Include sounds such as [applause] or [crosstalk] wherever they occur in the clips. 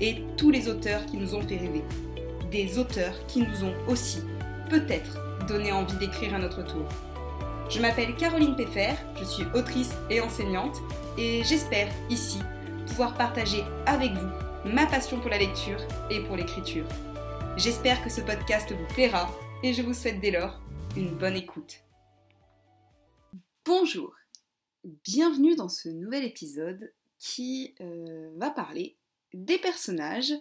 et tous les auteurs qui nous ont fait rêver. Des auteurs qui nous ont aussi, peut-être, donné envie d'écrire à notre tour. Je m'appelle Caroline Peffer, je suis autrice et enseignante, et j'espère ici pouvoir partager avec vous ma passion pour la lecture et pour l'écriture. J'espère que ce podcast vous plaira et je vous souhaite dès lors une bonne écoute. Bonjour Bienvenue dans ce nouvel épisode qui euh, va parler des personnages,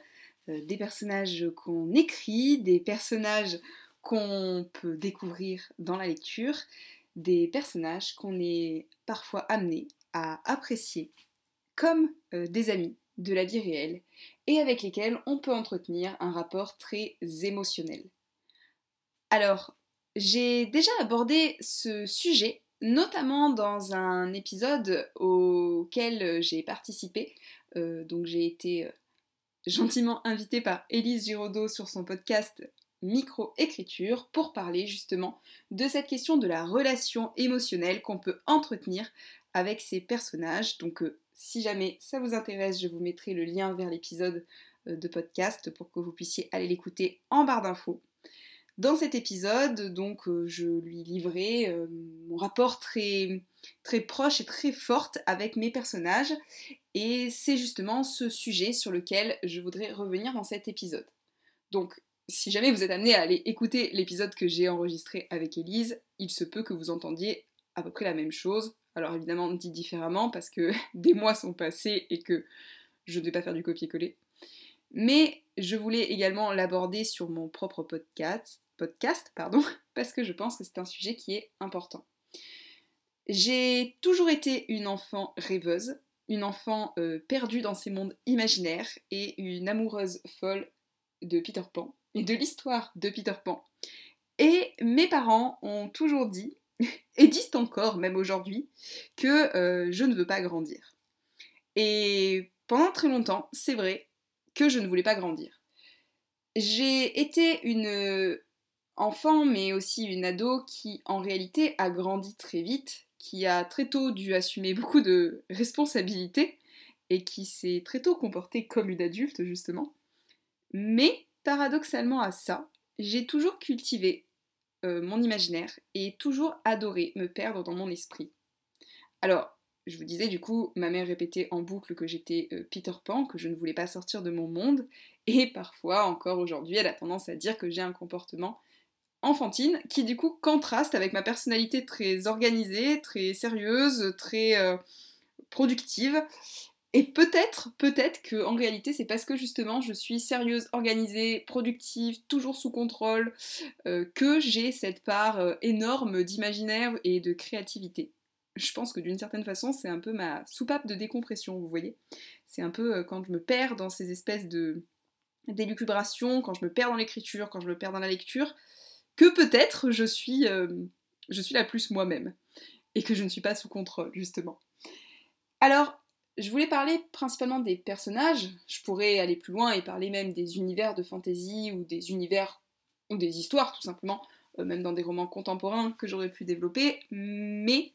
euh, des personnages qu'on écrit, des personnages qu'on peut découvrir dans la lecture, des personnages qu'on est parfois amené à apprécier comme euh, des amis de la vie réelle et avec lesquels on peut entretenir un rapport très émotionnel. Alors, j'ai déjà abordé ce sujet notamment dans un épisode auquel j'ai participé. Euh, donc j'ai été euh, gentiment invitée par Élise Giraudot sur son podcast Micro-écriture pour parler justement de cette question de la relation émotionnelle qu'on peut entretenir avec ces personnages. Donc euh, si jamais ça vous intéresse, je vous mettrai le lien vers l'épisode de podcast pour que vous puissiez aller l'écouter en barre d'infos. Dans cet épisode, donc, je lui livrais mon rapport très, très proche et très fort avec mes personnages, et c'est justement ce sujet sur lequel je voudrais revenir dans cet épisode. Donc, si jamais vous êtes amené à aller écouter l'épisode que j'ai enregistré avec Elise, il se peut que vous entendiez à peu près la même chose. Alors évidemment dit différemment parce que [laughs] des mois sont passés et que je ne vais pas faire du copier-coller. Mais je voulais également l'aborder sur mon propre podcast, podcast, pardon, [laughs] parce que je pense que c'est un sujet qui est important. J'ai toujours été une enfant rêveuse, une enfant euh, perdue dans ces mondes imaginaires et une amoureuse folle de Peter Pan et de l'histoire de Peter Pan. Et mes parents ont toujours dit, [laughs] et disent encore même aujourd'hui, que euh, je ne veux pas grandir. Et pendant très longtemps, c'est vrai que je ne voulais pas grandir. J'ai été une enfant, mais aussi une ado qui en réalité a grandi très vite, qui a très tôt dû assumer beaucoup de responsabilités et qui s'est très tôt comportée comme une adulte justement. Mais paradoxalement à ça, j'ai toujours cultivé euh, mon imaginaire et toujours adoré me perdre dans mon esprit. Alors, je vous disais du coup, ma mère répétait en boucle que j'étais euh, Peter Pan, que je ne voulais pas sortir de mon monde, et parfois encore aujourd'hui, elle a tendance à dire que j'ai un comportement enfantine, qui du coup contraste avec ma personnalité très organisée, très sérieuse, très euh, productive. Et peut-être, peut-être que en réalité c'est parce que justement je suis sérieuse, organisée, productive, toujours sous contrôle, euh, que j'ai cette part euh, énorme d'imaginaire et de créativité. Je pense que d'une certaine façon c'est un peu ma soupape de décompression, vous voyez. C'est un peu quand je me perds dans ces espèces de d'élucubration, quand je me perds dans l'écriture, quand je me perds dans la lecture, que peut-être je suis, euh, je suis la plus moi-même et que je ne suis pas sous contrôle, justement. Alors, je voulais parler principalement des personnages, je pourrais aller plus loin et parler même des univers de fantasy ou des univers ou des histoires tout simplement, euh, même dans des romans contemporains que j'aurais pu développer, mais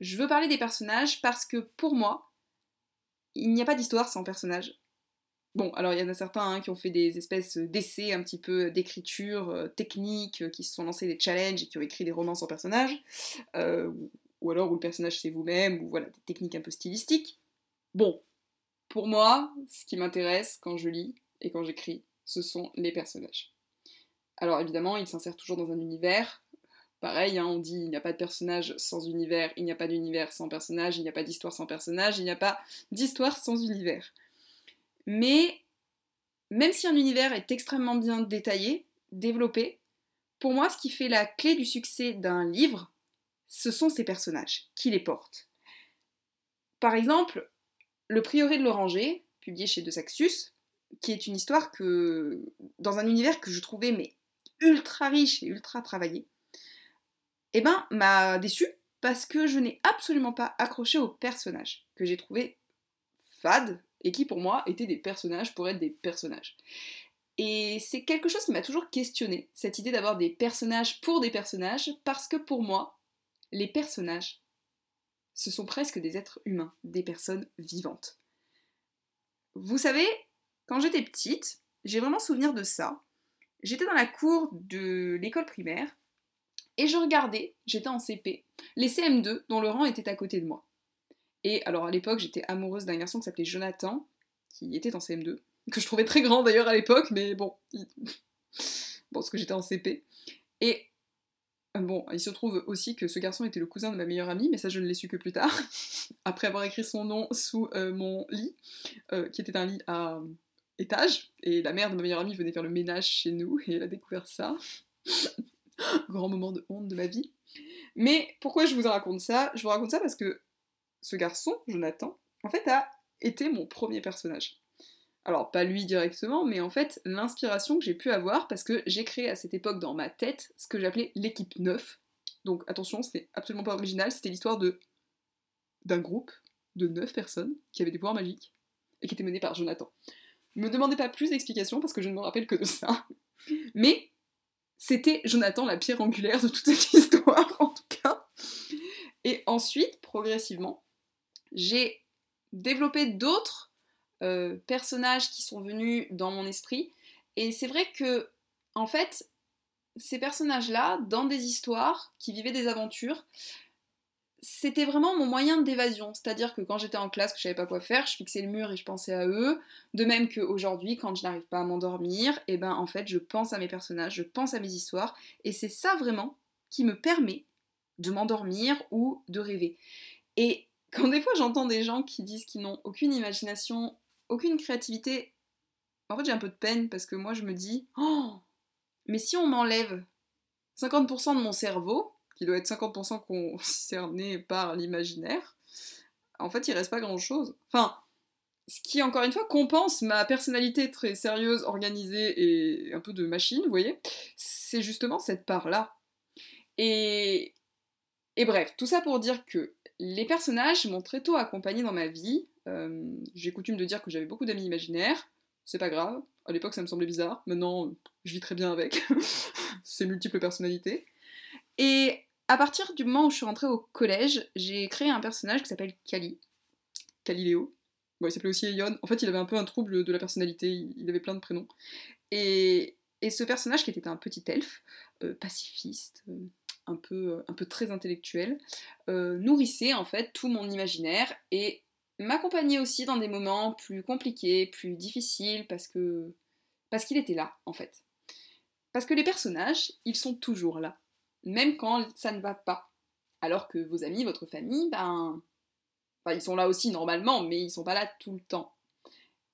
je veux parler des personnages parce que pour moi, il n'y a pas d'histoire sans personnages. Bon, alors il y en a certains hein, qui ont fait des espèces d'essais un petit peu d'écriture euh, technique, euh, qui se sont lancés des challenges et qui ont écrit des romans sans personnage, euh, ou alors où le personnage c'est vous-même, ou voilà, des techniques un peu stylistiques. Bon, pour moi, ce qui m'intéresse quand je lis et quand j'écris, ce sont les personnages. Alors évidemment, ils s'insèrent toujours dans un univers. Pareil, hein, on dit il n'y a pas de personnage sans univers, il n'y a pas d'univers sans personnage, il n'y a pas d'histoire sans personnage, il n'y a pas d'histoire sans univers. Mais même si un univers est extrêmement bien détaillé, développé, pour moi, ce qui fait la clé du succès d'un livre, ce sont ses personnages qui les portent. Par exemple, Le Prieuré de l'Oranger, publié chez De Saxus, qui est une histoire que, dans un univers que je trouvais mais ultra riche et ultra travaillé, eh ben, m'a déçu parce que je n'ai absolument pas accroché aux personnages que j'ai trouvé fades et qui pour moi étaient des personnages pour être des personnages. Et c'est quelque chose qui m'a toujours questionné, cette idée d'avoir des personnages pour des personnages, parce que pour moi, les personnages, ce sont presque des êtres humains, des personnes vivantes. Vous savez, quand j'étais petite, j'ai vraiment souvenir de ça. J'étais dans la cour de l'école primaire et je regardais, j'étais en CP, les CM2 dont rang était à côté de moi. Et alors à l'époque, j'étais amoureuse d'un garçon qui s'appelait Jonathan, qui était en CM2, que je trouvais très grand d'ailleurs à l'époque, mais bon, [laughs] bon, parce que j'étais en CP. Et bon, il se trouve aussi que ce garçon était le cousin de ma meilleure amie, mais ça je ne l'ai su que plus tard, [laughs] après avoir écrit son nom sous euh, mon lit, euh, qui était un lit à étage, et la mère de ma meilleure amie venait faire le ménage chez nous, et elle a découvert ça. [laughs] Grand moment de honte de ma vie. Mais pourquoi je vous raconte ça? Je vous raconte ça parce que ce garçon, Jonathan, en fait, a été mon premier personnage. Alors, pas lui directement, mais en fait, l'inspiration que j'ai pu avoir, parce que j'ai créé à cette époque dans ma tête ce que j'appelais l'équipe 9. Donc, attention, c'était absolument pas original, c'était l'histoire de d'un groupe de 9 personnes qui avaient des pouvoirs magiques et qui étaient menés par Jonathan. Ne me demandez pas plus d'explications parce que je ne me rappelle que de ça. [laughs] Mais c'était Jonathan la pierre angulaire de toute cette [laughs] histoire, en tout cas. Et ensuite, progressivement, j'ai développé d'autres euh, personnages qui sont venus dans mon esprit. Et c'est vrai que, en fait, ces personnages-là, dans des histoires, qui vivaient des aventures, c'était vraiment mon moyen d'évasion. C'est-à-dire que quand j'étais en classe, que je savais pas quoi faire, je fixais le mur et je pensais à eux. De même qu'aujourd'hui, quand je n'arrive pas à m'endormir, et eh ben en fait, je pense à mes personnages, je pense à mes histoires. Et c'est ça vraiment qui me permet de m'endormir ou de rêver. Et quand des fois j'entends des gens qui disent qu'ils n'ont aucune imagination, aucune créativité, en fait j'ai un peu de peine parce que moi je me dis, oh, mais si on m'enlève 50% de mon cerveau, qui doit être 50% concerné par l'imaginaire, en fait il reste pas grand chose. Enfin, ce qui encore une fois compense ma personnalité très sérieuse, organisée et un peu de machine, vous voyez, c'est justement cette part-là. Et et bref, tout ça pour dire que les personnages m'ont très tôt accompagné dans ma vie. Euh, j'ai coutume de dire que j'avais beaucoup d'amis imaginaires. C'est pas grave. À l'époque, ça me semblait bizarre. Maintenant, je vis très bien avec [laughs] ces multiples personnalités. Et à partir du moment où je suis rentrée au collège, j'ai créé un personnage qui s'appelle Kali. Kaliléo. Bon, il s'appelait aussi Eyon. En fait, il avait un peu un trouble de la personnalité. Il avait plein de prénoms. Et, ce personnage qui était un petit elfe, euh, pacifiste, euh, un peu, euh, un peu très intellectuel, euh, nourrissait en fait tout mon imaginaire et m'accompagnait aussi dans des moments plus compliqués, plus difficiles, parce que parce qu'il était là en fait. Parce que les personnages, ils sont toujours là, même quand ça ne va pas. Alors que vos amis, votre famille, ben, ils sont là aussi normalement, mais ils sont pas là tout le temps.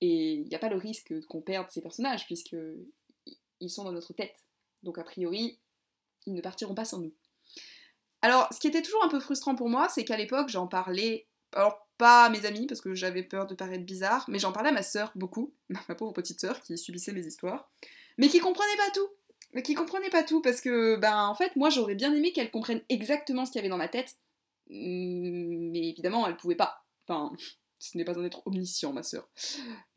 Et il n'y a pas le risque qu'on perde ces personnages, puisque ils sont dans notre tête. Donc a priori, ils ne partiront pas sans nous. Alors, ce qui était toujours un peu frustrant pour moi, c'est qu'à l'époque, j'en parlais, alors pas à mes amis, parce que j'avais peur de paraître bizarre, mais j'en parlais à ma sœur beaucoup, [laughs] ma pauvre petite sœur qui subissait mes histoires, mais qui comprenait pas tout. Mais qui comprenait pas tout, parce que, ben, en fait, moi, j'aurais bien aimé qu'elle comprenne exactement ce qu'il y avait dans ma tête, mais évidemment, elle pouvait pas. Enfin, ce n'est pas un être omniscient, ma sœur.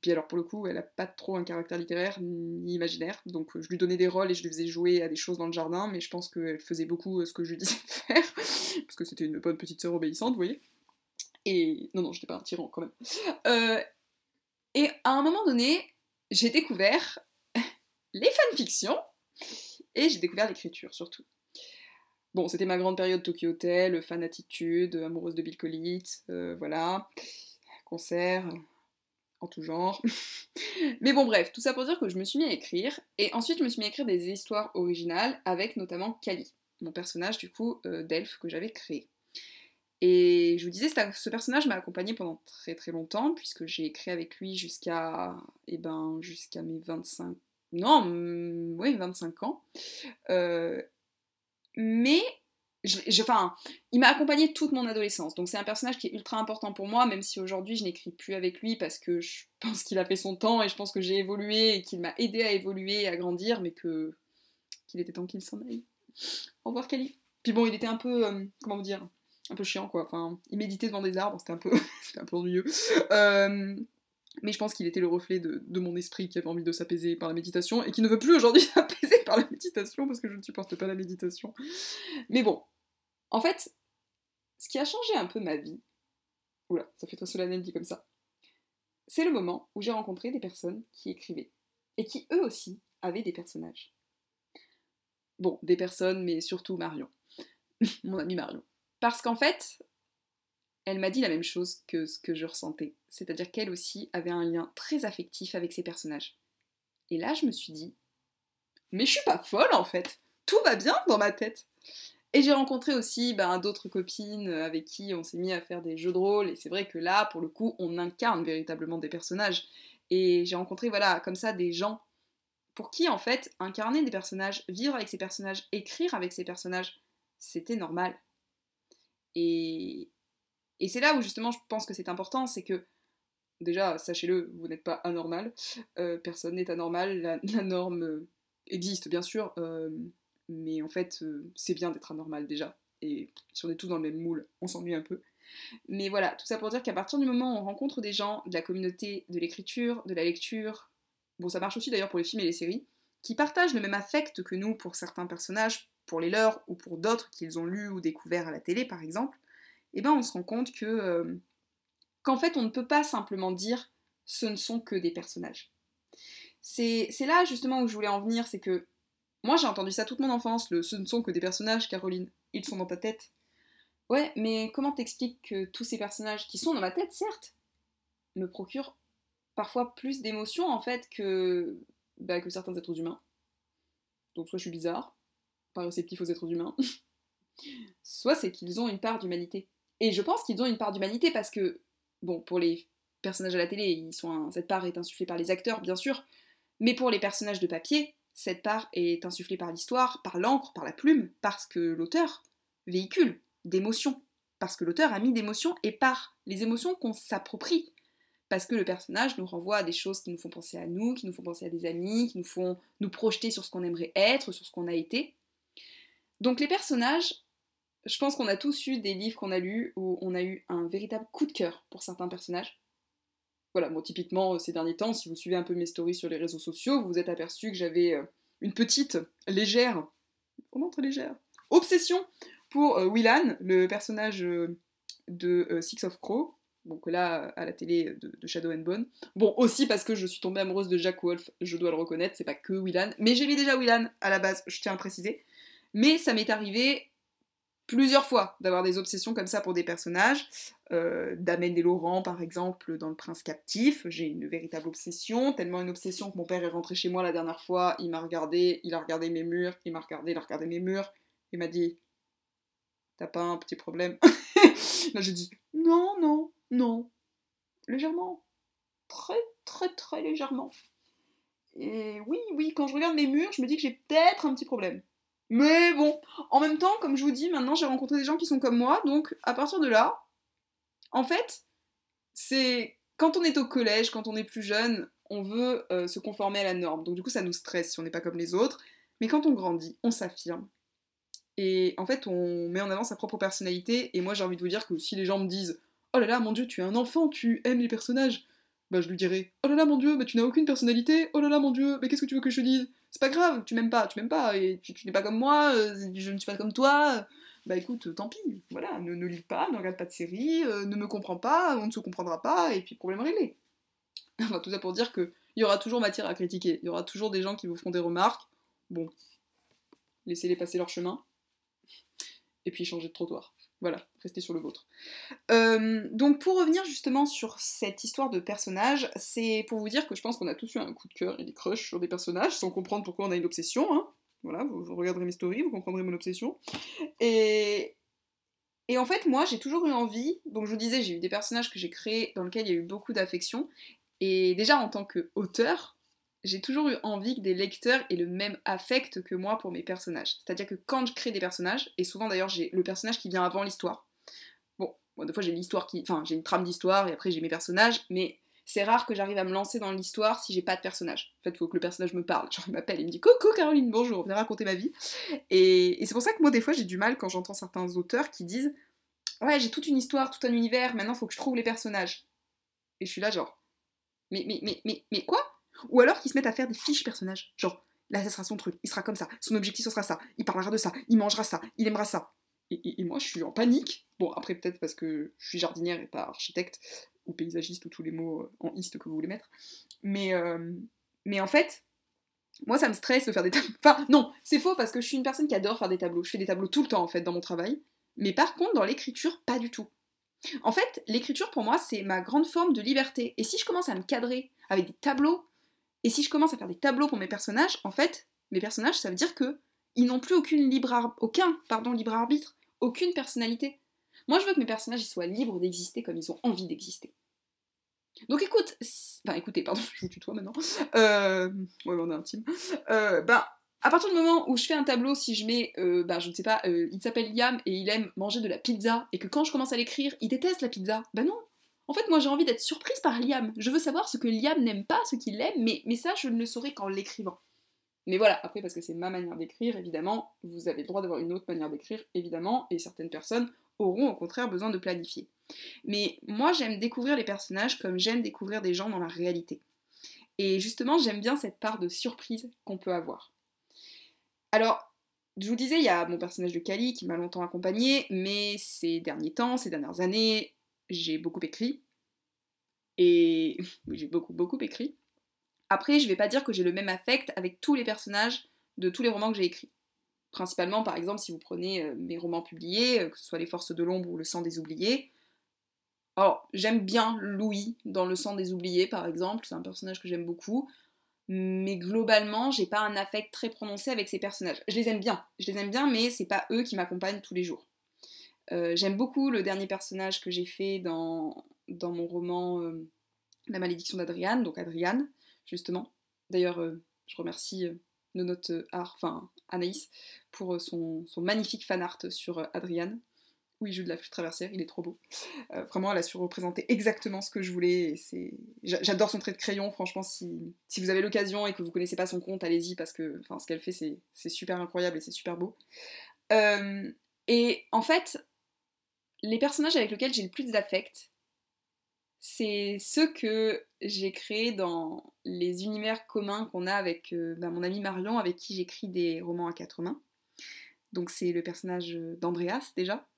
Puis alors, pour le coup, elle a pas trop un caractère littéraire ni imaginaire, donc je lui donnais des rôles et je lui faisais jouer à des choses dans le jardin, mais je pense qu'elle faisait beaucoup euh, ce que je lui disais de faire, [laughs] parce que c'était une bonne petite sœur obéissante, vous voyez. Et non, non, j'étais pas un tyran quand même. Euh, et à un moment donné, j'ai découvert [laughs] les fanfictions et j'ai découvert l'écriture surtout. Bon, c'était ma grande période Tokyo Hotel, fan attitude, amoureuse de Bill Collins, euh, voilà concerts, en tout genre. [laughs] Mais bon, bref, tout ça pour dire que je me suis mis à écrire, et ensuite je me suis mis à écrire des histoires originales avec notamment Kali, mon personnage du coup euh, d'elfe que j'avais créé. Et je vous disais, ce personnage m'a accompagné pendant très très longtemps, puisque j'ai écrit avec lui jusqu'à eh ben, jusqu'à mes 25... Non, oui, 25 ans. Euh, mais enfin, il m'a accompagné toute mon adolescence, donc c'est un personnage qui est ultra important pour moi, même si aujourd'hui je n'écris plus avec lui parce que je pense qu'il a fait son temps et je pense que j'ai évolué et qu'il m'a aidé à évoluer et à grandir, mais que qu'il était temps qu'il s'en aille. Au revoir Kali. Puis bon, il était un peu, euh, comment vous dire, un peu chiant quoi. Enfin, il méditait devant des arbres, c'était un peu, [laughs] c'était un peu ennuyeux. Euh, mais je pense qu'il était le reflet de, mon esprit qui avait envie de s'apaiser par la méditation et qui ne veut plus aujourd'hui [laughs] s'apaiser par la méditation parce que je ne supporte pas la méditation. Mais bon, en fait, ce qui a changé un peu ma vie, oula, ça fait très solennel dit comme ça, c'est le moment où j'ai rencontré des personnes qui écrivaient et qui eux aussi avaient des personnages. Bon, des personnes, mais surtout Marion, [laughs] mon amie Marion. Parce qu'en fait, elle m'a dit la même chose que ce que je ressentais, c'est-à-dire qu'elle aussi avait un lien très affectif avec ses personnages. Et là, je me suis dit, mais je suis pas folle en fait, tout va bien dans ma tête. Et j'ai rencontré aussi ben, d'autres copines avec qui on s'est mis à faire des jeux de rôle, et c'est vrai que là, pour le coup, on incarne véritablement des personnages. Et j'ai rencontré, voilà, comme ça, des gens pour qui, en fait, incarner des personnages, vivre avec ces personnages, écrire avec ces personnages, c'était normal. Et, c'est là où, justement, je pense que c'est important, c'est que, déjà, sachez-le, vous n'êtes pas anormal, euh, personne n'est anormal, la, norme existe, bien sûr. Euh, mais en fait, euh, c'est bien d'être anormal déjà. Et si on est tous dans le même moule, on s'ennuie un peu. Mais voilà, tout ça pour dire qu'à partir du moment où on rencontre des gens de la communauté de l'écriture, de la lecture, bon, ça marche aussi d'ailleurs pour les films et les séries, qui partagent le même affect que nous pour certains personnages, pour les leurs ou pour d'autres qu'ils ont lus ou découverts à la télé par exemple, eh ben on se rend compte que euh, qu'en fait on ne peut pas simplement dire ce ne sont que des personnages. C'est là justement où je voulais en venir, c'est que moi, j'ai entendu ça toute mon enfance, ce ne sont que des personnages, Caroline. Ils sont dans ta tête. Ouais, mais comment t'expliques que tous ces personnages qui sont dans ma tête, certes, me procurent parfois plus d'émotions en fait que, bah, certains êtres humains? Donc soit je suis bizarre, pas réceptif aux êtres humains, [laughs] soit c'est qu'ils ont une part d'humanité. Et je pense qu'ils ont une part d'humanité parce que, bon, pour les personnages à la télé, cette part est insufflée par les acteurs, bien sûr, mais pour les personnages de papier, cette part est insufflée par l'histoire, par l'encre, par la plume, parce que l'auteur véhicule d'émotions, parce que l'auteur a mis d'émotions et par les émotions qu'on s'approprie, parce que le personnage nous renvoie à des choses qui nous font penser à nous, qui nous font penser à des amis, qui nous font nous projeter sur ce qu'on aimerait être, sur ce qu'on a été. Donc les personnages, je pense qu'on a tous eu des livres qu'on a lus où on a eu un véritable coup de cœur pour certains personnages, voilà, bon, typiquement, euh, ces derniers temps, si vous suivez un peu mes stories sur les réseaux sociaux, vous vous êtes aperçu que j'avais euh, une petite, légère, vraiment très légère, obsession pour euh, Willan, le personnage de Six of Crow, donc là, à la télé de, Shadow and Bone. Bon, aussi parce que je suis tombée amoureuse de Jack Wolf, je dois le reconnaître, c'est pas que Willan, mais j'ai mis déjà Willan à la base, je tiens à préciser. Mais ça m'est arrivé plusieurs fois d'avoir des obsessions comme ça pour des personnages. Euh, Laurent, par exemple, dans Le Prince Captif, j'ai une véritable obsession, tellement une obsession que mon père est rentré chez moi la dernière fois, il m'a regardé, il a regardé mes murs, il m'a regardé, il a regardé mes murs, il m'a dit T'as pas un petit problème? [laughs] Là j'ai dit Non, non, non, légèrement, très, très, très légèrement. Et oui, oui, quand je regarde mes murs, je me dis que j'ai peut-être un petit problème. Mais bon, en même temps, comme je vous dis, maintenant j'ai rencontré des gens qui sont comme moi, donc à partir de là, en fait, c'est quand on est au collège, quand on est plus jeune, on veut euh, se conformer à la norme. Donc du coup, ça nous stresse si on n'est pas comme les autres. Mais quand on grandit, on s'affirme. Et en fait, on met en avant sa propre personnalité. Et moi, j'ai envie de vous dire que si les gens me disent Oh là là, mon dieu, tu es un enfant, tu aimes les personnages, bah je lui dirais Oh là là, mon dieu, mais tu n'as aucune personnalité. Oh là là, mon dieu, mais qu'est-ce que tu veux que je te dise? C'est pas grave, tu m'aimes pas, tu m'aimes pas, tu, n'es pas comme moi, euh, je ne suis pas comme toi, bah écoute, tant pis, voilà, ne, ne lis pas, ne regarde pas de série, euh, ne me comprends pas, on ne se comprendra pas, et puis problème réglé. [laughs] Enfin, tout ça pour dire qu'il y aura toujours matière à critiquer, il y aura toujours des gens qui vous feront des remarques, bon, laissez-les passer leur chemin, et puis changer de trottoir. Voilà, restez sur le vôtre. Euh, donc pour revenir justement sur cette histoire de personnages, c'est pour vous dire que je pense qu'on a tous eu un coup de cœur et des crushs sur des personnages, sans comprendre pourquoi on a une obsession. Hein. Voilà, vous, regarderez mes stories, vous comprendrez mon obsession. Et, et en fait, moi, j'ai toujours eu envie, donc je vous disais, j'ai eu des personnages que j'ai créés dans lesquels il y a eu beaucoup d'affection. Et déjà en tant qu'auteur, j'ai toujours eu envie que des lecteurs aient le même affect que moi pour mes personnages. C'est-à-dire que quand je crée des personnages, et souvent d'ailleurs j'ai le personnage qui vient avant l'histoire. Bon, des fois j'ai l'histoire qui. Enfin, j'ai une trame d'histoire et après j'ai mes personnages, mais c'est rare que j'arrive à me lancer dans l'histoire si j'ai pas de personnage. En fait, il faut que le personnage me parle. [laughs] Genre, il m'appelle, il me dit Coucou Caroline, bonjour, viens raconter ma vie. Et, et c'est pour ça que moi, des fois, j'ai du mal quand j'entends certains auteurs qui disent Ouais, j'ai toute une histoire, tout un univers, maintenant faut que je trouve les personnages. Et je suis là, genre Mais, mais, mais, mais, mais quoi? Ou alors qu'ils se mettent à faire des fiches personnages. Genre, là, ça sera son truc, il sera comme ça, son objectif, ce sera ça, il parlera de ça, il mangera ça, il aimera ça. Et, moi, je suis en panique. Bon, après, peut-être parce que je suis jardinière et pas architecte, ou paysagiste, ou tous les mots euh, en iste que vous voulez mettre. Mais, euh, mais en fait, moi, ça me stresse de faire des tableaux. Enfin, non, c'est faux parce que je suis une personne qui adore faire des tableaux. Je fais des tableaux tout le temps, en fait, dans mon travail. Mais par contre, dans l'écriture, pas du tout. En fait, l'écriture, pour moi, c'est ma grande forme de liberté. Et si je commence à me cadrer avec des tableaux, et si je commence à faire des tableaux pour mes personnages, en fait, mes personnages, ça veut dire que ils n'ont plus aucune libre aucun pardon, libre arbitre, aucune personnalité. Moi, je veux que mes personnages soient libres d'exister comme ils ont envie d'exister. Donc écoute, enfin écoutez, pardon, [laughs] je vous tutoie maintenant. Euh, on est intime. Euh, ben, à partir du moment où je fais un tableau, si je mets, euh, ben, je ne sais pas, il s'appelle Liam et il aime manger de la pizza, et que quand je commence à l'écrire, il déteste la pizza, ben non. En fait, moi j'ai envie d'être surprise par Liam. Je veux savoir ce que Liam n'aime pas, ce qu'il aime, mais, ça, je ne le saurai qu'en l'écrivant. Mais voilà, après, parce que c'est ma manière d'écrire, évidemment, vous avez le droit d'avoir une autre manière d'écrire, évidemment, et certaines personnes auront au contraire besoin de planifier. Mais moi, j'aime découvrir les personnages comme j'aime découvrir des gens dans la réalité. Et justement, j'aime bien cette part de surprise qu'on peut avoir. Alors, je vous disais, il y a mon personnage de Kali qui m'a longtemps accompagné, mais ces derniers temps, ces dernières années, j'ai beaucoup écrit. Et [laughs] j'ai beaucoup, beaucoup écrit. Après, je vais pas dire que j'ai le même affect avec tous les personnages de tous les romans que j'ai écrits. Principalement, par exemple, si vous prenez euh, mes romans publiés, euh, que ce soit Les Forces de l'ombre ou Le sang des oubliés. Alors, j'aime bien Louis dans Le sang des oubliés, par exemple, c'est un personnage que j'aime beaucoup. Mais globalement, j'ai pas un affect très prononcé avec ces personnages. Je les aime bien, je les aime bien, mais c'est pas eux qui m'accompagnent tous les jours. Euh, j'aime beaucoup le dernier personnage que j'ai fait dans, dans mon roman La malédiction d'Adriane, donc Adriane, justement. D'ailleurs, je remercie de notre art, enfin Anaïs, pour euh, son, magnifique fan art sur euh, Adriane, où il joue de la flûte traversière, il est trop beau. Euh, vraiment, elle a su représenter exactement ce que je voulais. J'adore son trait de crayon, franchement, si, vous avez l'occasion et que vous connaissez pas son compte, allez-y, parce que ce qu'elle fait, c'est super incroyable et c'est super beau. et en fait, les personnages avec lesquels j'ai le plus d'affect, c'est ceux que j'ai créés dans les univers communs qu'on a avec euh, bah, mon ami Marion, avec qui j'écris des romans à quatre mains. Donc c'est le personnage d'Andreas déjà,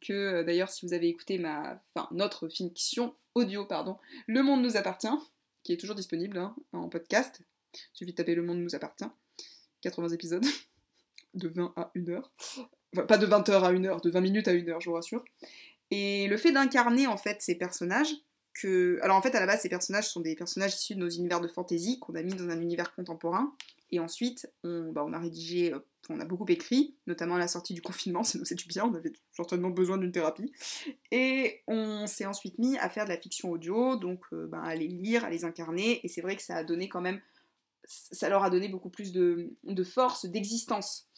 que euh, d'ailleurs si vous avez écouté ma, enfin, notre fiction audio, pardon, Le Monde nous appartient, qui est toujours disponible hein, en podcast, il suffit de taper Le Monde nous appartient, 80 épisodes, [laughs] de 20 à 1 heure, pas de 20 heures à 1 heure, de 20 minutes à 1 heure, je vous rassure. Et le fait d'incarner en fait ces personnages, alors en fait, à la base, ces personnages sont des personnages issus de nos univers de fantasy qu'on a mis dans un univers contemporain. Et ensuite, on, bah, a rédigé, euh, on a beaucoup écrit, notamment à la sortie du confinement, [laughs] ça nous fait du bien, on avait certainement besoin d'une thérapie. Et on s'est ensuite mis à faire de la fiction audio, donc euh, bah, à les lire, à les incarner. Et c'est vrai que ça a donné quand même, ça leur a donné beaucoup plus de force, d'existence.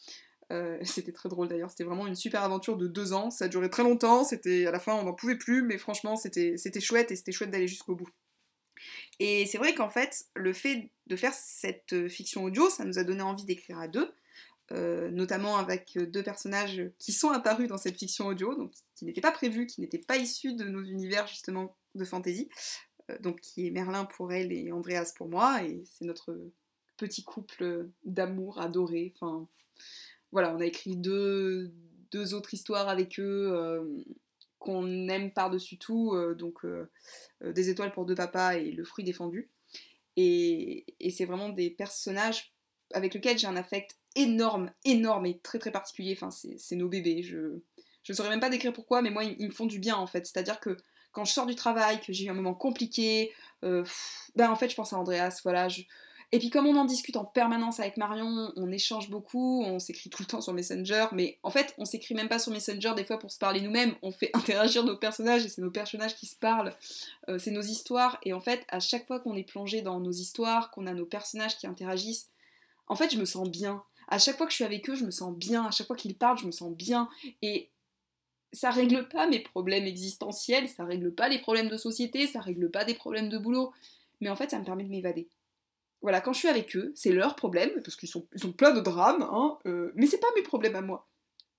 Euh, [laughs] c'était très drôle d'ailleurs, c'était vraiment une super aventure de deux ans, ça a duré très longtemps, c'était à la fin on n'en pouvait plus, mais franchement c'était chouette et c'était chouette d'aller jusqu'au bout. Et c'est vrai qu'en fait, le fait de faire cette fiction audio, ça nous a donné envie d'écrire à deux, euh, notamment avec deux personnages qui sont apparus dans cette fiction audio, donc qui n'étaient pas prévus, qui n'étaient pas issus de nos univers justement de fantasy, euh, donc qui est Merlin pour elle et Andreas pour moi, et c'est notre petit couple d'amour adoré, enfin voilà, on a écrit deux, autres histoires avec eux euh, qu'on aime par-dessus tout, euh, donc euh, Des étoiles pour deux papas et Le fruit défendu. Et, c'est vraiment des personnages avec lesquels j'ai un affect énorme, énorme et très très particulier. Enfin, c'est nos bébés. Je ne saurais même pas décrire pourquoi, mais moi, ils, me font du bien en fait. C'est-à-dire que quand je sors du travail, que j'ai eu un moment compliqué, ben en fait, je pense à Andreas. Voilà, Et puis comme on en discute en permanence avec Marion, on échange beaucoup, on s'écrit tout le temps sur Messenger, mais en fait on s'écrit même pas sur Messenger des fois pour se parler nous-mêmes, on fait [laughs] interagir nos personnages et c'est nos personnages qui se parlent, euh, c'est nos histoires, et en fait à chaque fois qu'on est plongé dans nos histoires, qu'on a nos personnages qui interagissent, en fait je me sens bien. À chaque fois que je suis avec eux, je me sens bien, à chaque fois qu'ils parlent, je me sens bien, et ça règle pas mes problèmes existentiels, ça règle pas les problèmes de société, ça règle pas des problèmes de boulot, mais en fait ça me permet de m'évader. Voilà, quand je suis avec eux, c'est leur problème, parce qu'ils sont, ils plein de drames, hein, euh, mais c'est pas mes problèmes à moi.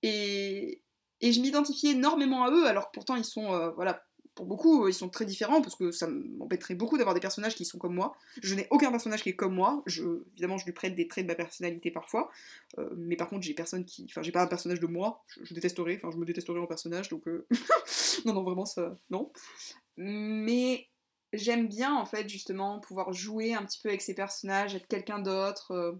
Et, et je m'identifie énormément à eux, alors que pourtant ils sont, euh, voilà, pour beaucoup, ils sont très différents, parce que ça m'embêterait beaucoup d'avoir des personnages qui sont comme moi. Je n'ai aucun personnage qui est comme moi, je, évidemment je lui prête des traits de ma personnalité parfois, euh, mais par contre j'ai personne qui... Enfin j'ai pas un personnage de moi, je, détesterais, enfin je me détesterais en personnage, donc... [laughs] non, non, vraiment ça... Non. Mais j'aime bien en fait justement pouvoir jouer un petit peu avec ces personnages, être quelqu'un d'autre. Euh,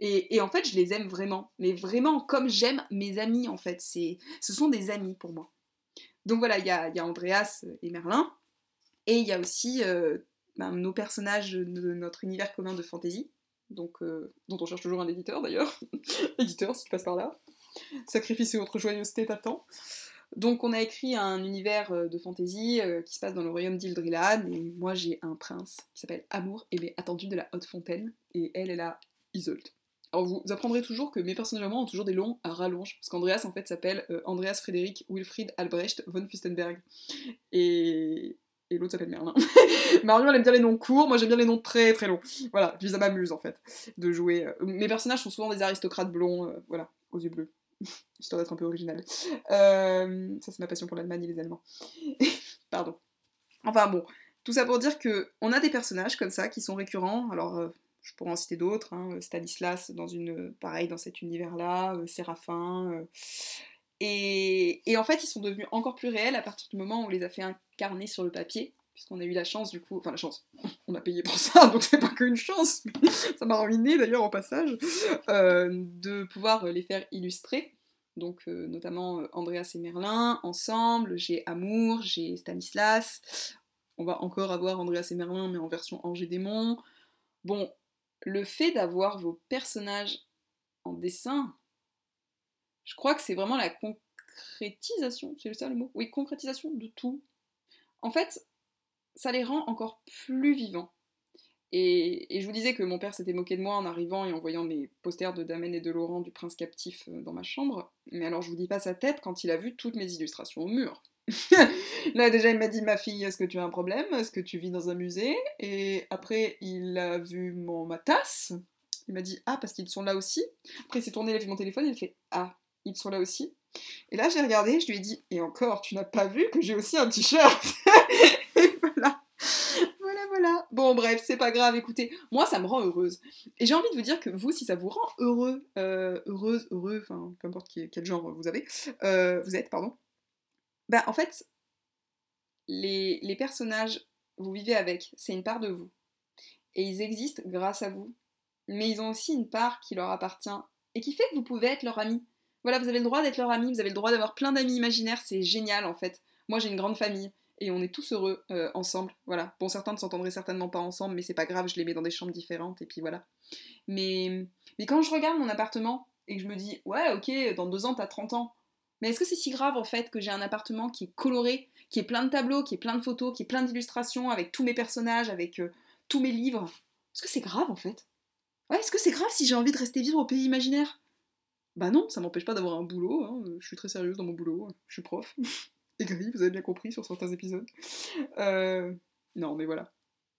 et, en fait, je les aime vraiment, mais vraiment comme j'aime mes amis en fait. C'est, ce sont des amis pour moi. Donc voilà, il y a, y a, Andreas et Merlin, et il y a aussi euh, ben, nos personnages de notre univers commun de fantasy, donc euh, dont on cherche toujours un éditeur d'ailleurs. [laughs] éditeur, si tu passes par là. Sacrifice et autres joyeusetés t'attend. Donc on a écrit un univers euh, de fantasy euh, qui se passe dans le royaume d'Ildrilad, et moi j'ai un prince qui s'appelle Amour, et bien attendu de la Haute Fontaine, et elle est la Isolt. Alors vous apprendrez toujours que mes personnages à moi ont toujours des longs à rallonge, parce qu'Andreas en fait s'appelle euh, Andreas Frédéric Wilfried Albrecht von Fustenberg, et, et l'autre s'appelle Merlin. [laughs] Marion aime bien les noms courts, moi j'aime bien les noms très très longs. Voilà, puis ça m'amuse en fait de jouer. Mes personnages sont souvent des aristocrates blonds, voilà, aux yeux bleus. [laughs] histoire d'être un peu original. Euh, ça, c'est ma passion pour l'Allemagne et les Allemands. Pardon. Enfin bon, tout ça pour dire que on a des personnages comme ça qui sont récurrents. Alors, euh, je pourrais en citer d'autres. Hein. Stanislas, dans une, pareil, dans cet univers-là, euh, Séraphin. Et, et, en fait, ils sont devenus encore plus réels à partir du moment où on les a fait incarner sur le papier puisqu'on a eu la chance du coup, enfin la chance, [laughs] on a payé pour ça, donc c'est pas qu'une chance, [laughs] ça m'a ruiné d'ailleurs au passage, euh, de pouvoir les faire illustrer. Donc euh, notamment euh, Andreas et Merlin ensemble, j'ai Amour, j'ai Stanislas, on va encore avoir Andreas et Merlin mais en version Angers Démon. Bon, le fait d'avoir vos personnages en dessin, je crois que c'est vraiment la concrétisation, c'est ça le mot Oui, concrétisation de tout. En fait, ça les rend encore plus vivants. Et, je vous disais que mon père s'était moqué de moi en arrivant et en voyant mes posters de Damen et de Laurent du prince captif euh, dans ma chambre. Mais alors je vous dis pas sa tête quand il a vu toutes mes illustrations au mur. [laughs] Là déjà il m'a dit ma fille est-ce que tu as un problème? Est-ce que tu vis dans un musée? Et après il a vu mon, ma tasse. Il m'a dit ah parce qu'ils sont là aussi. Après il s'est tourné, il a vu mon téléphone, il a fait ah ils sont là aussi. Et là j'ai regardé, je lui ai dit et encore tu n'as pas vu que j'ai aussi un t-shirt? [laughs] Bon, bref, c'est pas grave, écoutez, moi ça me rend heureuse. Et j'ai envie de vous dire que vous, si ça vous rend heureux, euh, heureuse, heureux, enfin, peu importe quel genre vous avez, euh, vous êtes, pardon, bah en fait, les, les personnages, vous vivez avec, c'est une part de vous. Et ils existent grâce à vous. Mais ils ont aussi une part qui leur appartient et qui fait que vous pouvez être leur ami. Voilà, vous avez le droit d'être leur ami, vous avez le droit d'avoir plein d'amis imaginaires, c'est génial en fait. Moi j'ai une grande famille et on est tous heureux euh, ensemble. Voilà. Bon, certains ne s'entendraient certainement pas ensemble, mais c'est pas grave, je les mets dans des chambres différentes et puis voilà. Mais, quand je regarde mon appartement et que je me dis, ouais, ok, dans deux ans t'as 30 ans, mais est-ce que c'est si grave en fait que j'ai un appartement qui est coloré, qui est plein de tableaux, qui est plein de photos, qui est plein d'illustrations, avec tous mes personnages, avec euh, tous mes livres? Est-ce que c'est grave en fait? Ouais, est-ce que c'est grave si j'ai envie de rester vivre au pays imaginaire? Bah non, ça m'empêche pas d'avoir un boulot, hein. je suis très sérieuse dans mon boulot, je suis prof. [laughs] [laughs] vous avez bien compris sur certains épisodes. Euh, non, mais voilà.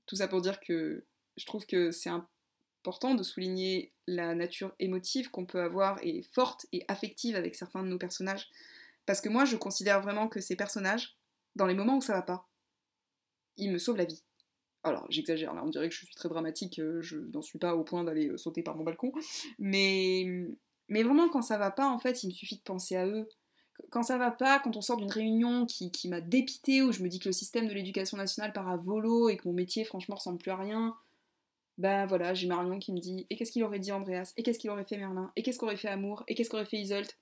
Tout ça pour dire que je trouve que c'est important de souligner la nature émotive qu'on peut avoir et forte et affective avec certains de nos personnages. Parce que moi, je considère vraiment que ces personnages, dans les moments où ça va pas, ils me sauvent la vie. Alors, j'exagère, là, on dirait que je suis très dramatique, euh, je n'en suis pas au point d'aller euh, sauter par mon balcon, mais, mais vraiment, quand ça va pas, en fait, il me suffit de penser à eux, quand ça va pas, quand on sort d'une réunion qui, m'a dépité, où je me dis que le système de l'éducation nationale part à volo et que mon métier franchement ressemble plus à rien, ben voilà, j'ai Marion qui me dit Et qu'est-ce qu'il aurait dit Andreas? Et qu'est-ce qu'il aurait fait Merlin? Et qu'est-ce qu'aurait fait Amour? Et qu'est-ce qu'aurait fait Isolt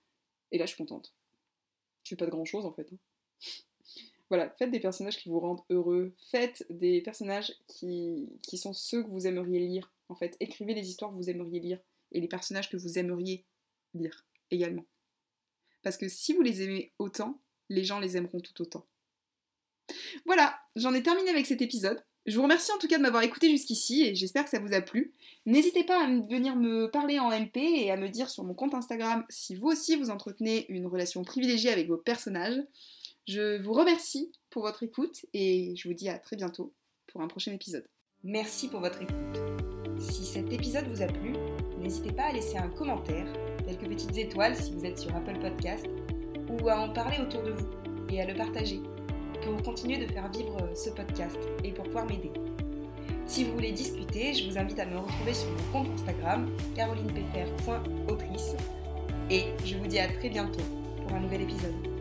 Et là je suis contente. Je fais pas de grand chose en fait. Hein. [laughs] voilà, faites des personnages qui vous rendent heureux, faites des personnages qui, qui sont ceux que vous aimeriez lire. en fait. Écrivez les histoires que vous aimeriez lire et les personnages que vous aimeriez lire également. Parce que si vous les aimez autant, les gens les aimeront tout autant. Voilà, j'en ai terminé avec cet épisode. Je vous remercie en tout cas de m'avoir écouté jusqu'ici et j'espère que ça vous a plu. N'hésitez pas à venir me parler en MP et à me dire sur mon compte Instagram si vous aussi vous entretenez une relation privilégiée avec vos personnages. Je vous remercie pour votre écoute et je vous dis à très bientôt pour un prochain épisode. Merci pour votre écoute. Si cet épisode vous a plu, n'hésitez pas à laisser un commentaire, petites étoiles si vous êtes sur Apple Podcast, ou à en parler autour de vous et à le partager pour continuer de faire vivre ce podcast et pour pouvoir m'aider. Si vous voulez discuter, je vous invite à me retrouver sur mon compte Instagram carolinepfr.autrice et je vous dis à très bientôt pour un nouvel épisode.